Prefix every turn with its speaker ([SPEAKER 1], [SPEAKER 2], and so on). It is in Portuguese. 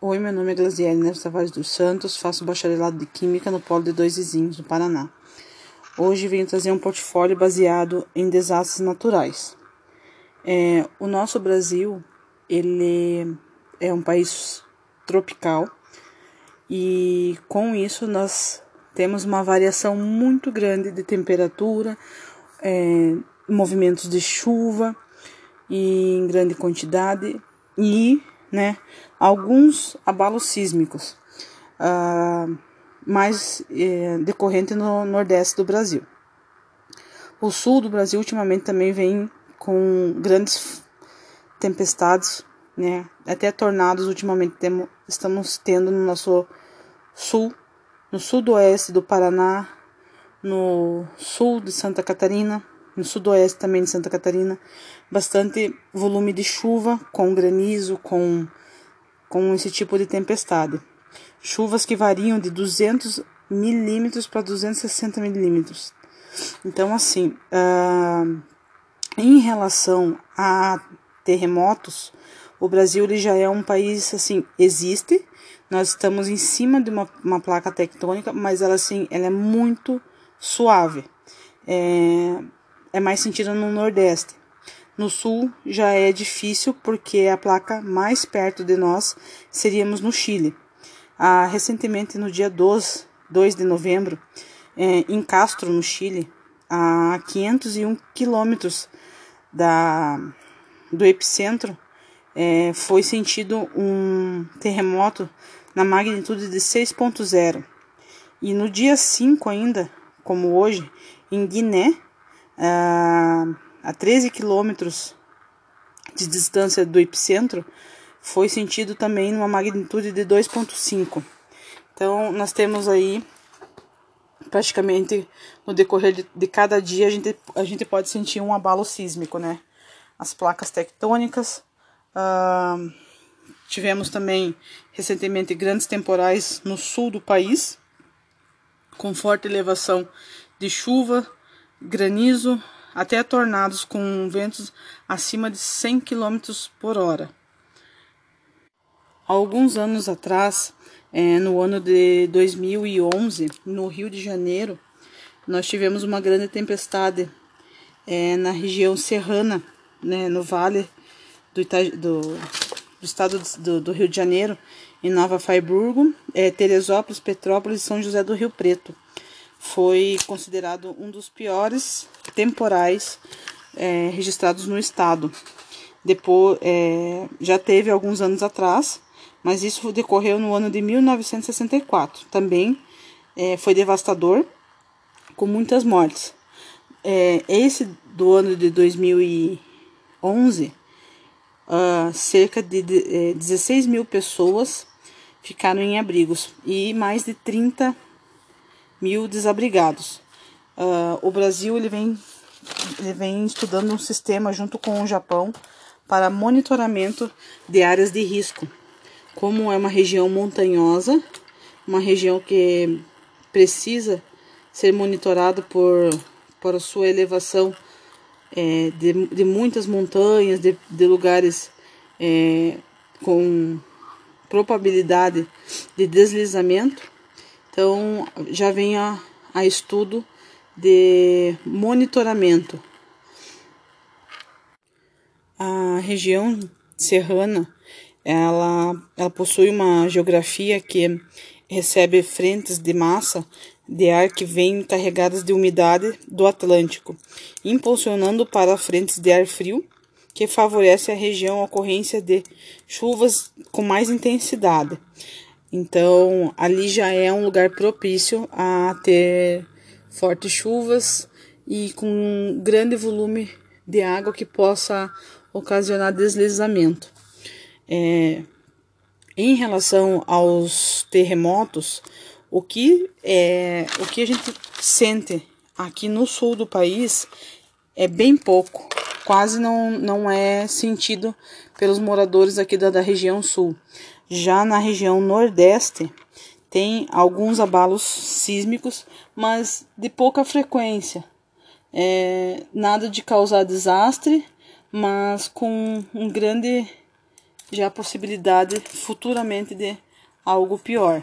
[SPEAKER 1] Oi, meu nome é Glaziele Neves Tavares dos Santos, faço bacharelado de Química no Polo de Dois Vizinhos, no Paraná. Hoje venho trazer um portfólio baseado em desastres naturais. É, o nosso Brasil, ele é um país tropical e com isso nós temos uma variação muito grande de temperatura, é, movimentos de chuva e em grande quantidade e né, alguns abalos sísmicos, uh, mais eh, decorrente no nordeste do Brasil. O sul do Brasil ultimamente também vem com grandes tempestades, né, até tornados ultimamente temo, estamos tendo no nosso sul, no sudoeste do Paraná, no sul de Santa Catarina, no sudoeste também de Santa Catarina, bastante volume de chuva com granizo, com, com esse tipo de tempestade. Chuvas que variam de 200 milímetros para 260 milímetros. Então, assim, uh, em relação a terremotos, o Brasil ele já é um país assim existe. Nós estamos em cima de uma, uma placa tectônica, mas ela assim, ela é muito suave. É, é mais sentido no Nordeste. No Sul já é difícil porque a placa mais perto de nós seríamos no Chile. Ah, recentemente, no dia 2, 2 de novembro, é, em Castro, no Chile, a 501 quilômetros da, do epicentro, é, foi sentido um terremoto na magnitude de 6.0. E no dia 5 ainda, como hoje, em Guiné, a 13 quilômetros de distância do epicentro, foi sentido também numa magnitude de 2,5. Então, nós temos aí praticamente no decorrer de, de, cada dia a gente, a gente pode sentir um abalo sísmico, né? As placas tectônicas. Uh, tivemos também recentemente grandes temporais no sul do país, com forte elevação de chuva, granizo, até tornados com ventos acima de 100 km por hora. alguns anos atrás, é, no ano de 2011, no Rio de Janeiro, nós tivemos uma grande tempestade é, na região serrana, né, no vale do, do, do estado do, do, Rio de Janeiro, em Nova Friburgo, é, Teresópolis, Petrópolis e São José do Rio Preto foi considerado um dos piores temporais é, registrados no estado. Depois, é, já teve alguns anos atrás, mas isso decorreu no ano de 1964. Também é, foi devastador, com muitas mortes. É, esse do ano de 2011, uh, ah, cerca de, de 16 é, mil pessoas ficaram em abrigos e mais de 30 mil desabrigados. Uh, o Brasil ele vem, ele vem estudando um sistema junto com o Japão para monitoramento de áreas de risco. Como é uma região montanhosa, uma região que precisa ser monitorada por, por sua elevação é, de, de muitas montanhas, de, de lugares é, com probabilidade de deslizamento então, já vem a, a estudo de monitoramento. A região serrana, ela, ela possui uma geografia que recebe frentes de massa de ar que vêm carregadas de umidade do Atlântico, impulsionando para frentes de ar frio, que favorece a região a ocorrência de chuvas com mais intensidade. Então, ali já é um lugar propício a ter fortes chuvas e com um grande volume de água que possa ocasionar deslizamento. É, em relação aos terremotos, o que, é, o que a gente sente aqui no sul do país é bem pouco, quase não, não é sentido pelos moradores aqui da, da região sul. Já na região nordeste, tem alguns abalos sísmicos, mas de pouca frequência. É, nada de causar desastre, mas com um grande já possibilidade futuramente de algo pior.